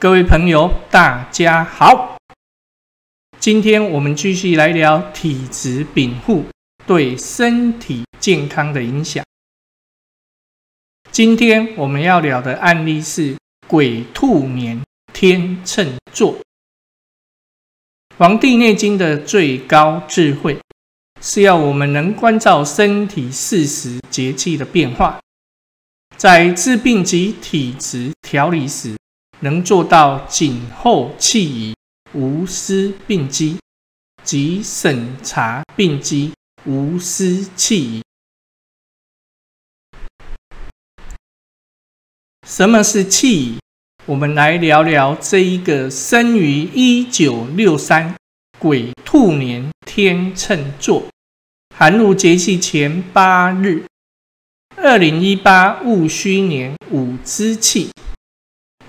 各位朋友，大家好。今天我们继续来聊体质禀赋对身体健康的影响。今天我们要聊的案例是鬼兔年天秤座。《黄帝内经》的最高智慧是要我们能关照身体四时节气的变化，在治病及体质调理时。能做到谨后弃疑，无私病机，即审查病机，无私弃疑。什么是弃疑？我们来聊聊这一个生于一九六三癸兔年天秤座，寒露节气前八日，二零一八戊戌年五之气。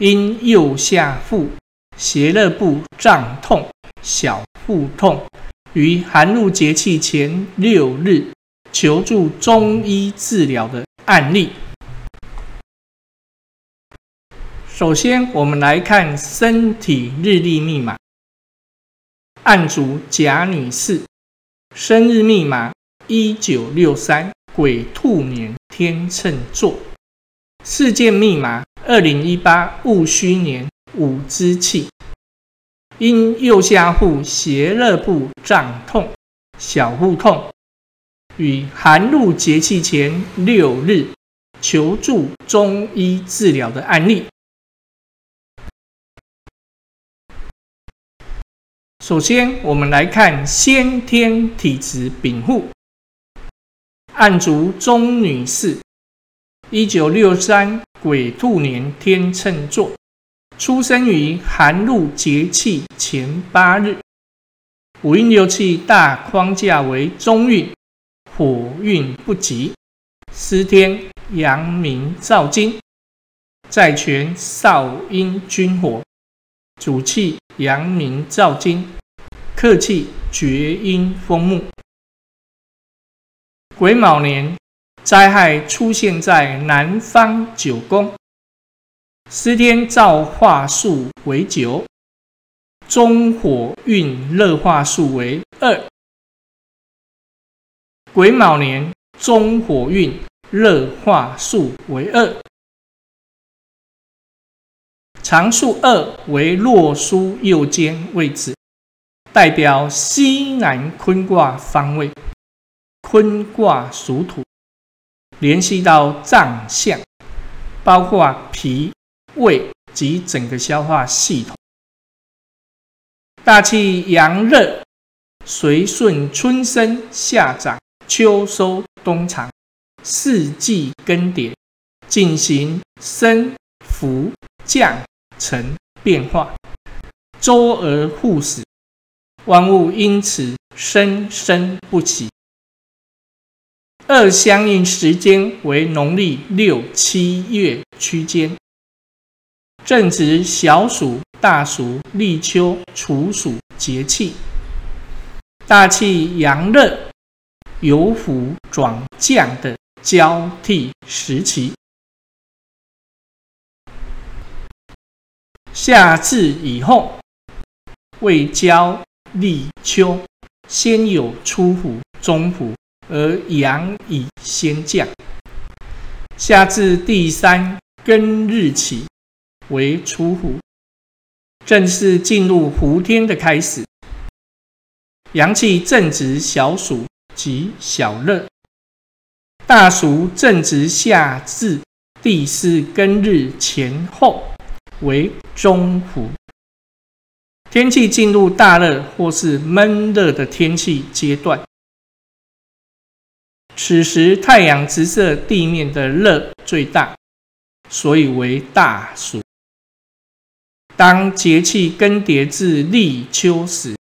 因右下腹胁肋部胀痛、小腹痛，于寒露节气前六日求助中医治疗的案例。首先，我们来看身体日历密码。案主贾女士，生日密码一九六三癸兔年天秤座，事件密码。二零一八戊戌年五之气，因右下腹胁肋部胀痛、小腹痛，与寒露节气前六日求助中医治疗的案例。首先，我们来看先天体质禀赋，案主钟女士，一九六三。癸兔年天秤座，出生于寒露节气前八日，五运六气大框架为中运，火运不及，司天阳明燥金，在权少阴君火，主气阳明燥金，客气厥阴风木，癸卯年。灾害出现在南方九宫，司天造化数为九，中火运热化数为二。癸卯年中火运热化数为二，常数二为洛书右肩位置，代表西南坤卦方位，坤卦属土。联系到脏象，包括脾、胃及整个消化系统。大气阳热，随顺春生、夏长、秋收、冬藏，四季更迭，进行升、伏、降、沉变化，周而复始，万物因此生生不息。二相应时间为农历六七月区间，正值小暑、大暑、立秋、处暑节气，大气阳热由伏转降的交替时期。夏至以后，未交立秋，先有初伏、中伏。而阳已先降，夏至第三庚日起为初伏，正式进入伏天的开始。阳气正值小暑及小热，大暑正值夏至第四庚日前后为中伏，天气进入大热或是闷热的天气阶段。此时太阳直射地面的热最大，所以为大暑。当节气更迭至立秋时，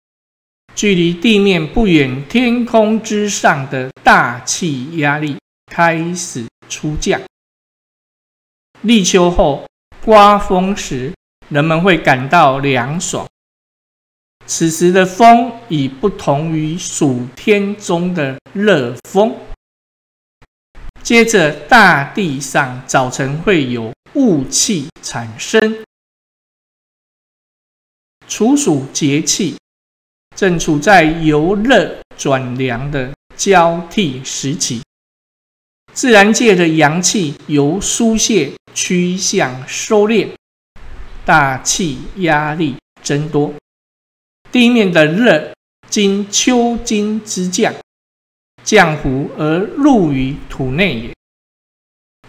距离地面不远，天空之上的大气压力开始出降。立秋后刮风时，人们会感到凉爽。此时的风已不同于暑天中的热风。接着，大地上早晨会有雾气产生，处暑节气，正处在由热转凉的交替时期。自然界的阳气由疏泄趋向收敛，大气压力增多，地面的热经秋金之降，降伏而入于土内也。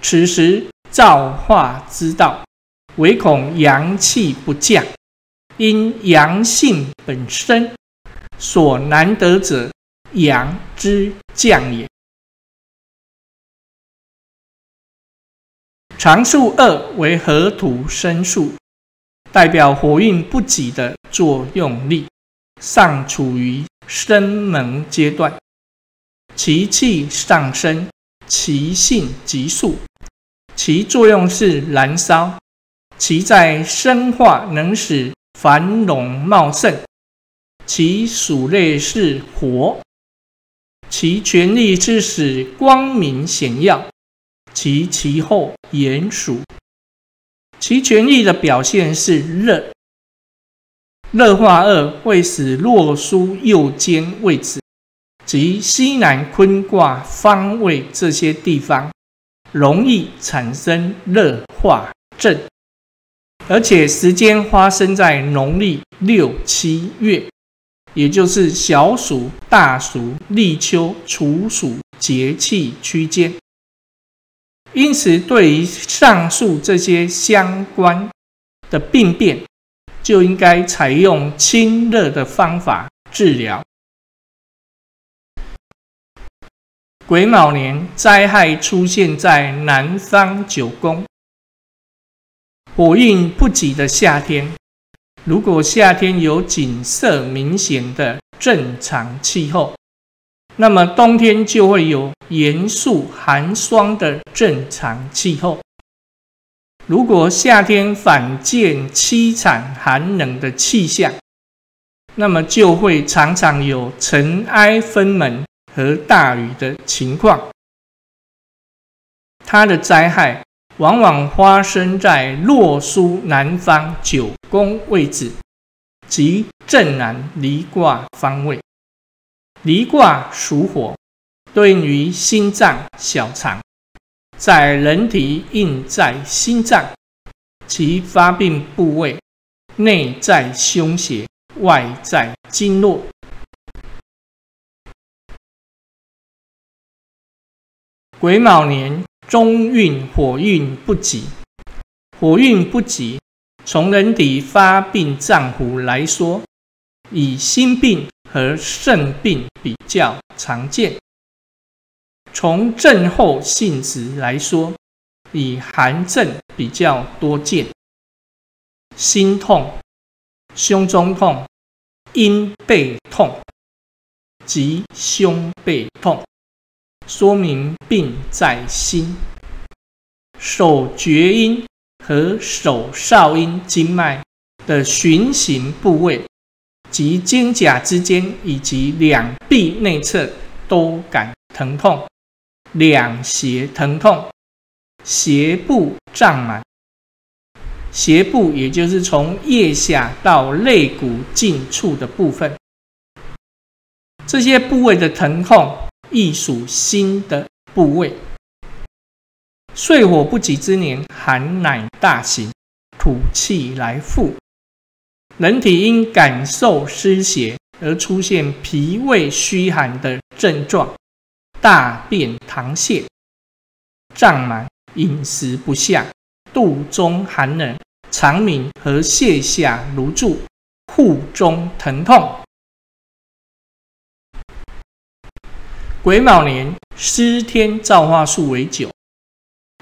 此时造化之道，唯恐阳气不降，因阳性本身所难得者，阳之降也。常数二为合土生数，代表火运不济的作用力，尚处于生能阶段，其气上升，其性急速，其作用是燃烧，其在生化能使繁荣茂盛，其属类是火，其权力是使光明显耀。其其后炎暑，其权力的表现是热。热化二会使洛书右肩位置及西南坤卦方位这些地方容易产生热化症，而且时间发生在农历六七月，也就是小暑、大暑、立秋、处暑节气区间。因此，对于上述这些相关的病变，就应该采用清热的方法治疗。癸卯年灾害出现在南方九宫，火运不济的夏天。如果夏天有景色明显的正常气候，那么冬天就会有严肃寒霜的正常气候。如果夏天反见凄惨寒冷的气象，那么就会常常有尘埃纷门和大雨的情况。它的灾害往往发生在洛书南方九宫位置即正南离卦方位。离卦属火，对应于心脏、小肠，在人体应在心脏，其发病部位内在胸胁，外在经络。癸卯年中运火运不及，火运不及，从人体发病脏腑来说，以心病。和肾病比较常见。从症候性质来说，以寒症比较多见。心痛、胸中痛、阴背痛及胸背痛，说明病在心。手厥阴和手少阴经脉的循行部位。及肩胛之间以及两臂内侧都感疼痛，两胁疼痛，胁部胀满，胁部也就是从腋下到肋骨近处的部分，这些部位的疼痛亦属心的部位。岁火不及之年，寒乃大行，土气来复。人体因感受湿邪而出现脾胃虚寒的症状，大便溏泻、胀满、饮食不下、肚中寒冷、肠鸣和泻下如注、腹中疼痛。癸卯年湿天造化数为九，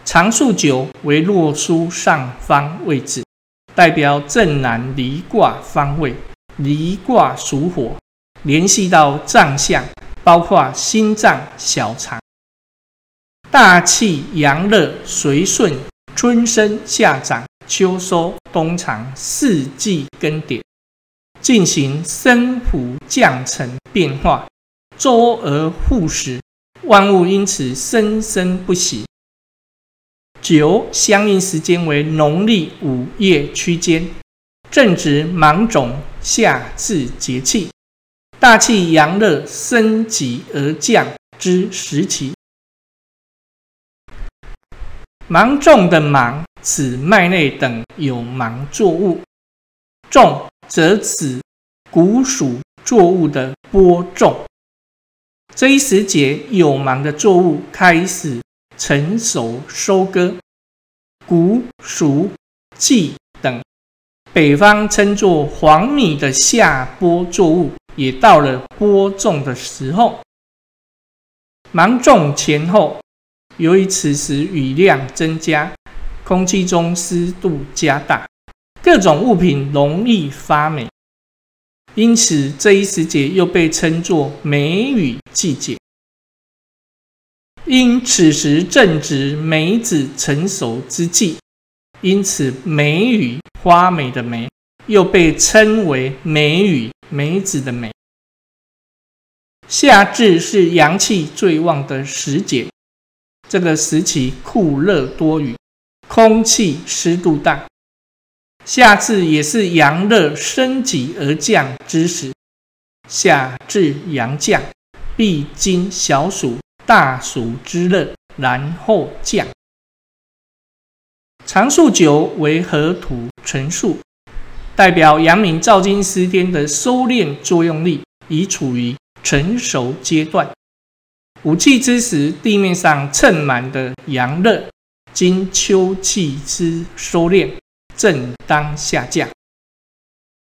常数九为洛书上方位置。代表正南离卦方位，离卦属火，联系到脏象，包括心脏、小肠。大气阳热随顺春生夏长秋收冬藏四季更迭，进行升伏降沉变化，周而复始，万物因此生生不息。九相应时间为农历五月区间，正值芒种，夏至节气，大气阳热升级而降之时期。芒种的芒，指麦类等有芒作物；种则指谷属作物的播种。这一时节，有芒的作物开始成熟收割，谷、黍、稷等北方称作黄米的下播作物，也到了播种的时候。芒种前后，由于此时雨量增加，空气中湿度加大，各种物品容易发霉。因此，这一时节又被称作梅雨季节。因此时正值梅子成熟之际，因此梅雨花梅的梅又被称为梅雨梅子的梅。夏至是阳气最旺的时节，这个时期酷热多雨，空气湿度大。夏至也是阳热升级而降之时，夏至阳降，必经小暑、大暑之热，然后降。长数九为河土成数，代表阳明照金司天的收敛作用力已处于成熟阶段。五气之时，地面上蹭满的阳热，经秋气之收敛。正当下降，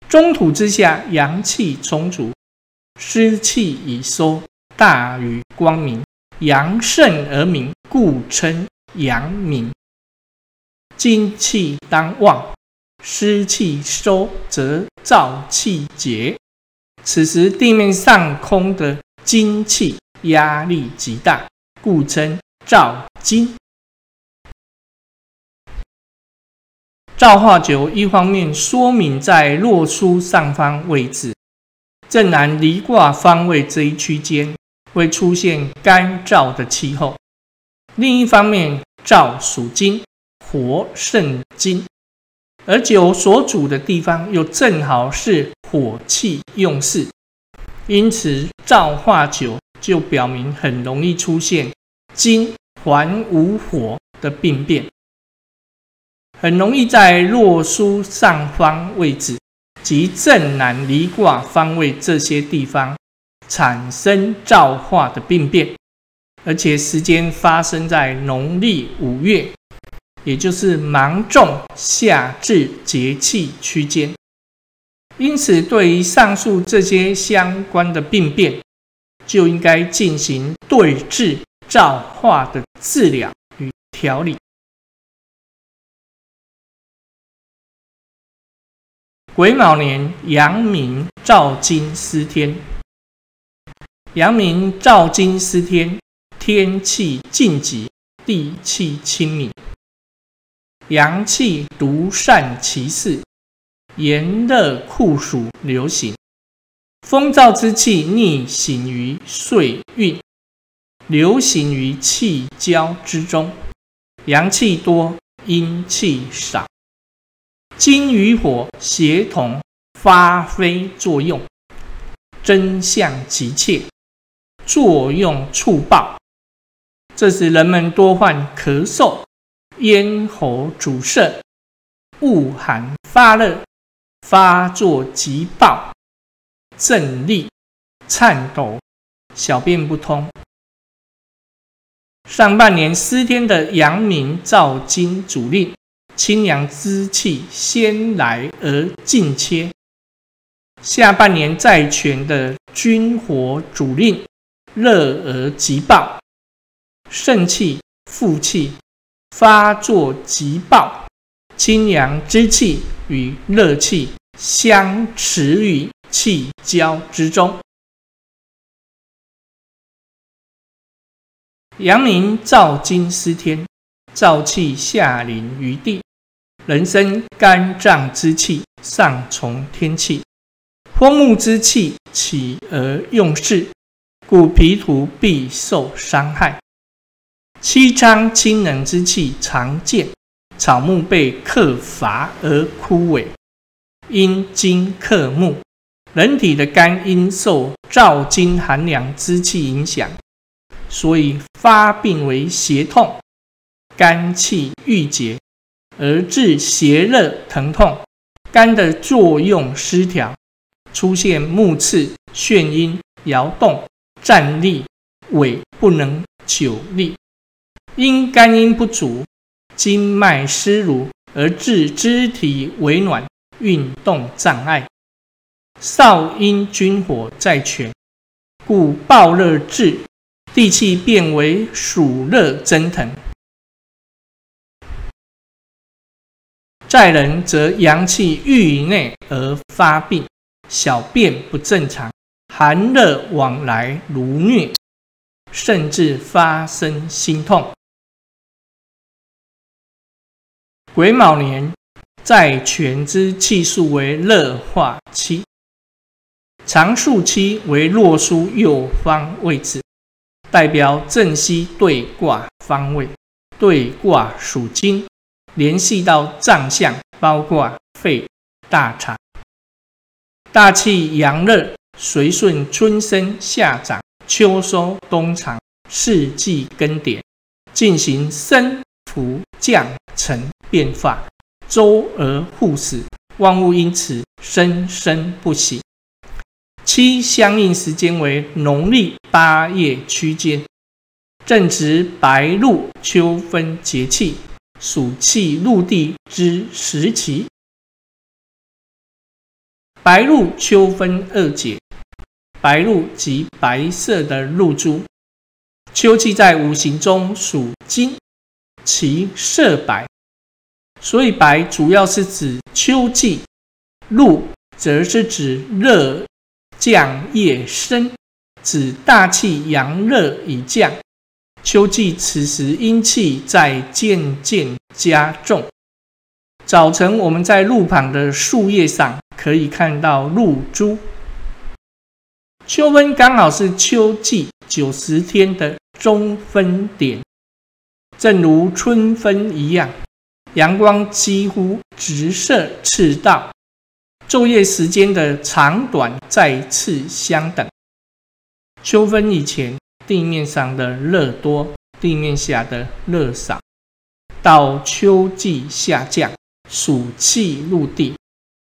中土之下阳气充足，湿气已收，大于光明，阳盛而明，故称阳明。精气当旺，湿气收则燥气结。此时地面上空的精气压力极大，故称燥精。造化九一方面说明在洛书上方位置，正南离卦方位这一区间会出现干燥的气候；另一方面，燥属金，火胜金，而九所主的地方又正好是火气用事，因此造化九就表明很容易出现金还无火的病变。很容易在洛书上方位置及正南离卦方位这些地方产生造化的病变，而且时间发生在农历五月，也就是芒种夏至节气区间。因此，对于上述这些相关的病变，就应该进行对治造化的治疗与调理。癸卯年，阳明照金司天。阳明照金司天，天气静极，地气清明，阳气独善其事，炎热酷暑流行，风燥之气逆行于岁运，流行于气交之中，阳气多，阴气少。金与火协同发挥作用，真相急切，作用触爆，这使人们多患咳嗽、咽喉阻塞、恶寒发热、发作急暴、震栗、颤抖、小便不通。上半年司天的阳明照金主令。清凉之气先来而尽切，下半年在权的君火主令热而急暴，肾气、负气发作急暴，清凉之气与热气相持于气交之中。阳明照金司天，燥气下临于地。人生肝脏之气上从天气，风木之气起而用事，故皮土必受伤害。七仓清冷之气常见，草木被克伐而枯萎，因金克木，人体的肝因受燥金寒凉之气影响，所以发病为胁痛，肝气郁结，而致邪热疼痛，肝的作用失调，出现目赤、眩晕、摇动、站立、尾不能久立，因肝阴不足，经脉失濡，而致肢体微暖。运动障碍，少阴君火在全，故暴热至，地气变为暑热蒸腾。在人则阳气郁于内而发病，小便不正常，寒热往来如疟，甚至发生心痛。癸卯年。在全之气数为热化期，长数期为洛书右方位置，代表正西对卦方位。对卦属金，联系到脏象，包括肺、大肠。大气阳热，随顺春生夏长、秋收冬藏，四季更迭，进行升伏降沉变化。周而复始，万物因此生生不息。七相应时间为农历八月区间，正值白露秋分节气，暑气入地之时期。白露秋分二节，白露即白色的露珠。秋季在五行中属金，其色白。所以白主要是指秋季，露则是指热降夜深，指大气阳热已降。秋季此时阴气在渐渐加重。早晨我们在路旁的树叶上可以看到露珠。秋分刚好是秋季九十天的中分点，正如春分一样。阳光几乎直射赤道，昼夜时间的长短再次相等。秋分以前，地面上的热多，地面下的热少；到秋季下降，暑气入地，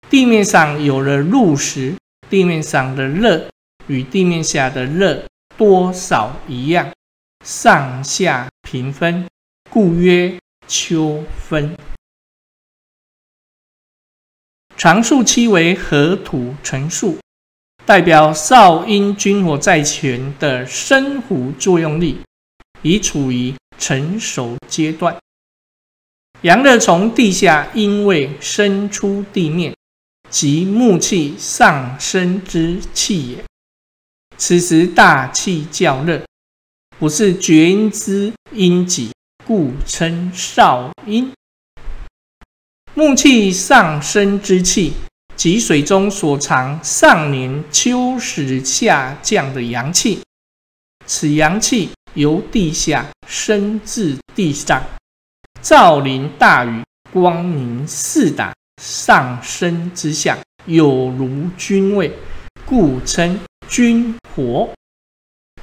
地面上有了露时，地面上的热与地面下的热多少一样，上下平分，故曰。秋分，长数期为合土成树，代表少阴君火在前的生活作用力已处于成熟阶段。阳热从地下阴位生出地面，即木气上升之气也。此时大气较热，不是厥阴之阴极。故称少阴。木气上升之气，即水中所藏上年秋时下降的阳气。此阳气由地下升至地上，照临大雨，光明四达，上升之象，有如君位，故称君火。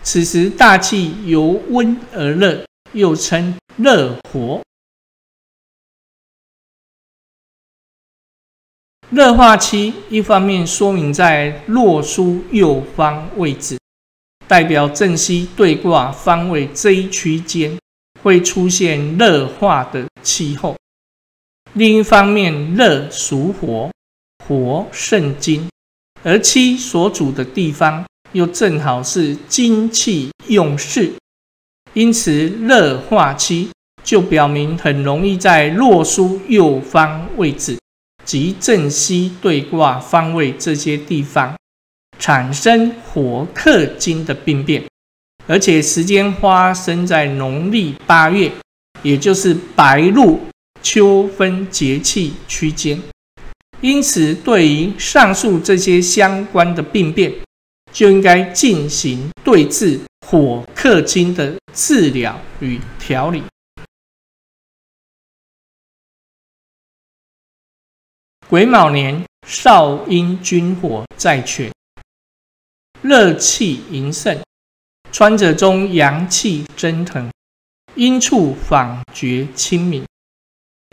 此时大气由温而热。又称热火，热化期一方面说明在洛书右方位置，代表正西对卦方位这一区间会出现热化的气候；另一方面，热属火，火胜金，而七所主的地方又正好是金气用事。因此，热化期就表明很容易在洛书右方位置。及正西对卦方位这些地方产生火克金的病变，而且时间发生在农历八月，也就是白露秋分节气区间。因此，对于上述这些相关的病变，就应该进行对治。火克金的治疗与调理。癸卯年少阴君火在犬，热气盈盛，穿着中阳气蒸腾，阴处仿觉清明。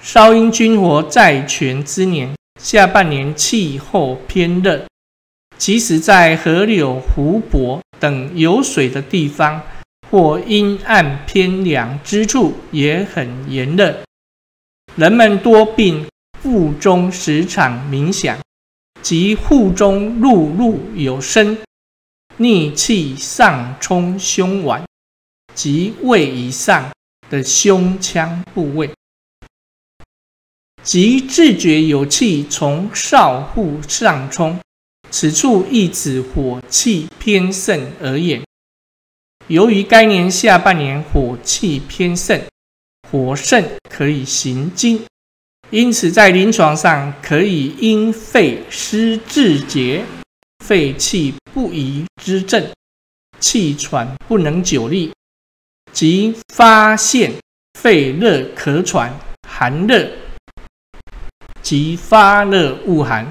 少阴君火在泉之年，下半年气候偏热，即使在河流、湖泊等有水的地方，或阴暗偏凉之处，也很炎热。人们多病腹中时常冥想。即腹中碌碌有声，逆气上冲胸脘，即胃以上的胸腔部位，即自觉有气从少腹上冲，此处亦指火气偏盛而言。由于该年下半年火气偏盛，火盛可以行经。因此，在临床上可以因肺湿滞结、肺气不移之症，气喘不能久立，即发现肺热咳喘、寒热，即发热恶寒，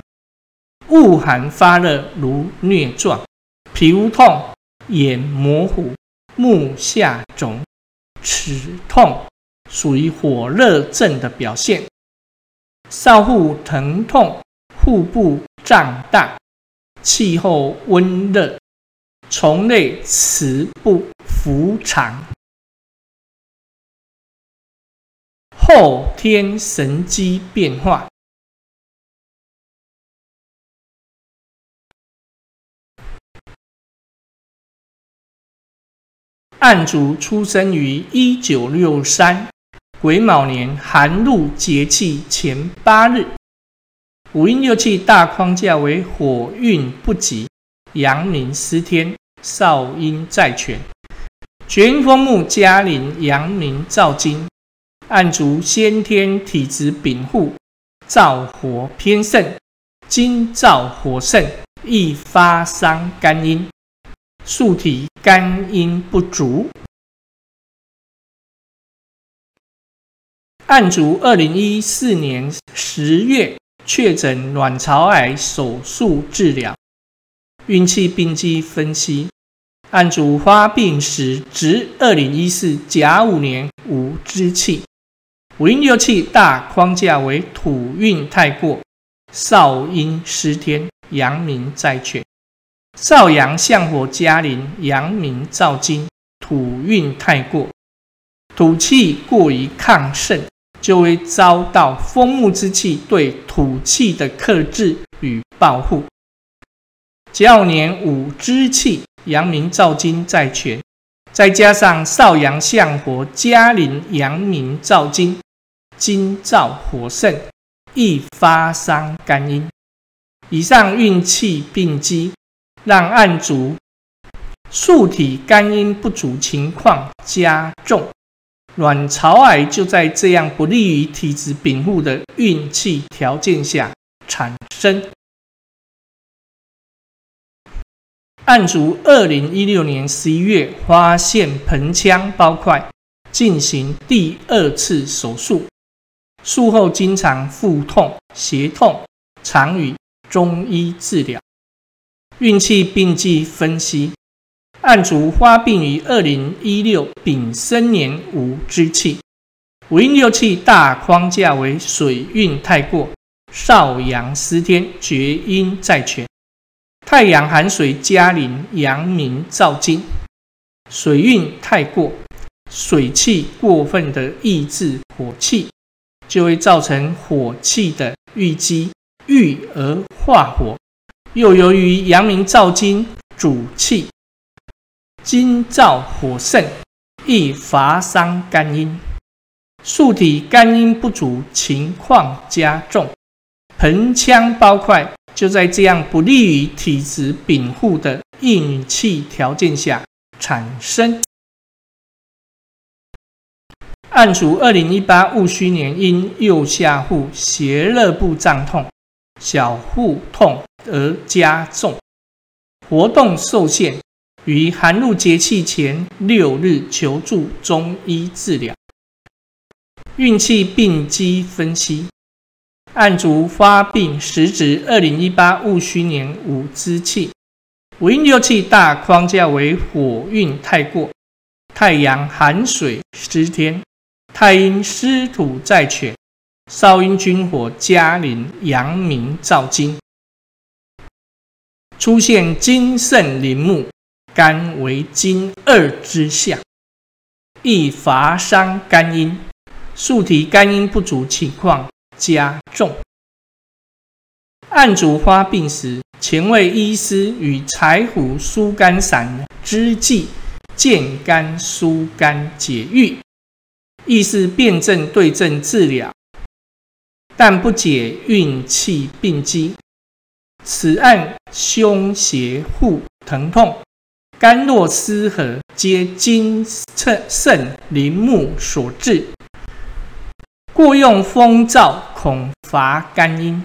恶寒发热如疟状，皮肤痛、眼模糊、目下肿、齿痛，属于火热症的表现。少腹疼痛，腹部胀大，气候温热，虫类食不服肠，后天神机变化。案主出生于一九六三。癸卯年寒露节气前八日，五阴六气大框架为火运不及，阳明失天，少阴在权。全风木加临阳明燥金，暗足先天体质禀赋，燥火偏盛，金燥火盛，易发伤肝阴，素体肝阴不足。案主二零一四年十月确诊卵巢癌手术治疗，运气病机分析。案主发病时值二零一四甲午年无之气，五阴六气大框架为土运太过，少阴失天，阳明在缺，少阳相火加临，阳明燥金，土运太过，土气过于亢盛。就会遭到风木之气对土气的克制与保护。较年五之气，阳明燥金在权，再加上少阳相火加临阳明燥金，金燥火盛，易发伤肝阴。以上运气病机，让暗主素体肝阴不足情况加重。卵巢癌就在这样不利于体质禀赋的运气条件下产生。案主二零一六年十一月发现盆腔包块，进行第二次手术，术后经常腹痛、胁痛，常与中医治疗。运气病迹分析。案主发病于二零一六丙申年五之气，五运六气大框架为水运太过，少阳失天，厥阴在权，太阳寒水加临，阳明燥金，水运太过，水气过分的抑制火气，就会造成火气的郁积，郁而化火，又由于阳明燥金主气。金燥火盛，易乏伤肝阴，素体肝阴不足情况加重，盆腔包块就在这样不利于体质禀赋的运气条件下产生。案主二零一八戊戌年因右下腹胁热部胀痛、小腹痛而加重，活动受限。于寒露节气前六日求助中医治疗。运气病机分析：按足发病时值二零一八戊戌年五之气，五运六气大框架为火运太过，太阳寒水失天，太阴湿土在犬，少阴君火加临阳明照金，出现金盛林木，肝为经二之象，易乏伤肝阴，素体肝阴不足情况加重。按主发病时，前卫医师与柴胡疏肝散之剂，健肝疏肝解郁，亦是辨证对症治疗，但不解运气病机。此案胸胁腹疼痛，肝络失和，皆精肾临木所致。过用风燥，恐乏肝阴。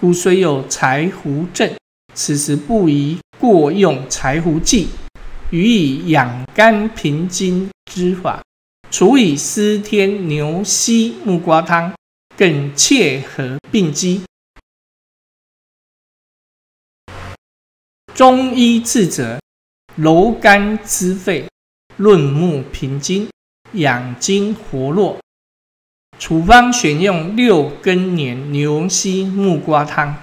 故虽有柴胡症，此时不宜过用柴胡剂，予以养肝平津之法，除以司天牛膝木瓜汤，更切合病机。中医治则柔肝滋肺，润目平津，养精活络。处方选用六根年牛膝木瓜汤。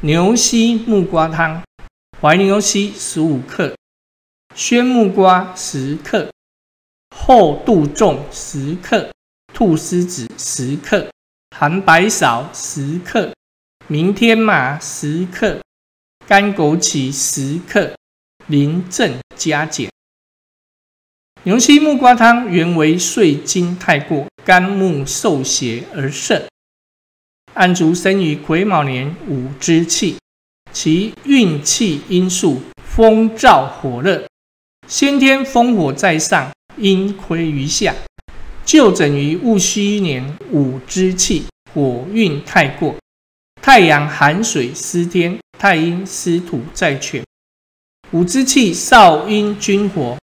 牛膝木瓜汤：怀牛膝十五克，鲜木瓜十克，厚杜仲十克，菟丝子十克，含白芍十克，明天麻十克，干枸杞十克，临症加减。牛膝木瓜汤原为岁金太过，肝木受邪而盛。安足生于癸卯年五之气，其运气因素风燥火热，先天风火在上，阴亏于下。就诊于戊戌年五之气，火运太过，太阳寒水失天，太阴湿土在犬。五之气少阴君火。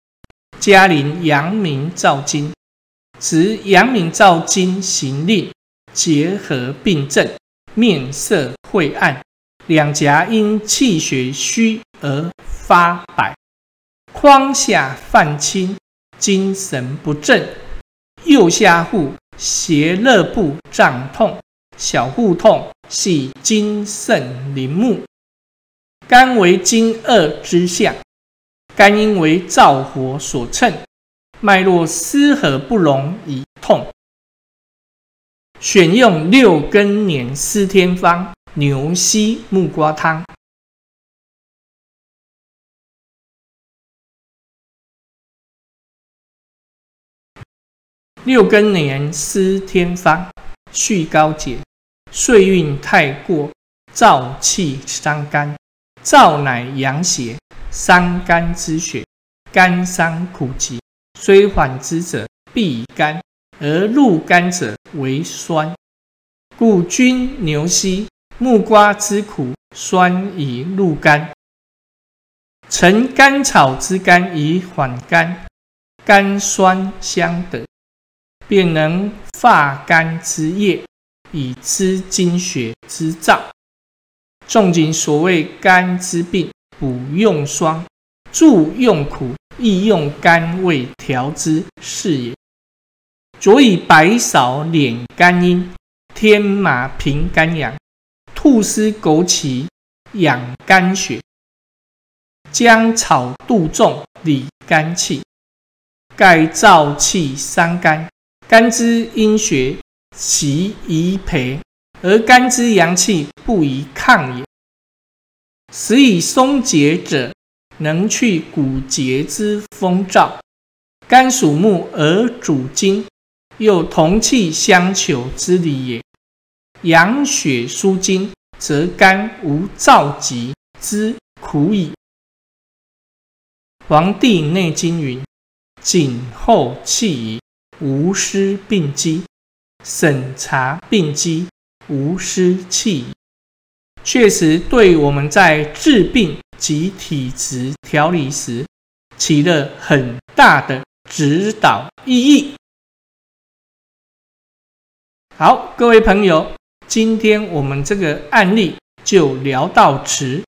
嘉陵阳明照金，持阳明照金行令，结合病症，面色晦暗，两颊因气血虚而发白，眶下泛青，精神不振，右下腹胁肋部胀痛，小腹痛系精肾临木，肝为金二之象。肝因为燥火所乘，脉络失和不容以痛。选用六根年司天方牛膝木瓜汤。六根年司天方，续高解，岁运太过，燥气伤肝，燥乃阳邪。伤肝之血，肝伤苦疾，虽缓之者必干，而入肝者为酸。故君牛膝、木瓜之苦，酸以入肝。陈甘草之甘以缓肝，甘酸相得，便能化肝之液，以滋精血之燥。仲景所谓肝之病。补用霜，助用苦，亦用甘味调之，是也。佐以白芍敛肝阴，天麻平肝阳，兔丝枸杞养肝血，姜草杜仲理肝气。盖燥气伤肝，肝之阴血其宜培，而肝之阳气不宜抗也。使以松节者，能去骨节之风燥。肝属木而主筋，又同气相求之理也。养血舒筋，则肝无燥疾之苦矣。《黄帝内经》云：“谨后气宜，无失病机；审查病机，无湿气。”确实，对我们在治病及体质调理时，起了很大的指导意义。好，各位朋友。今天我们这个案例就聊到此。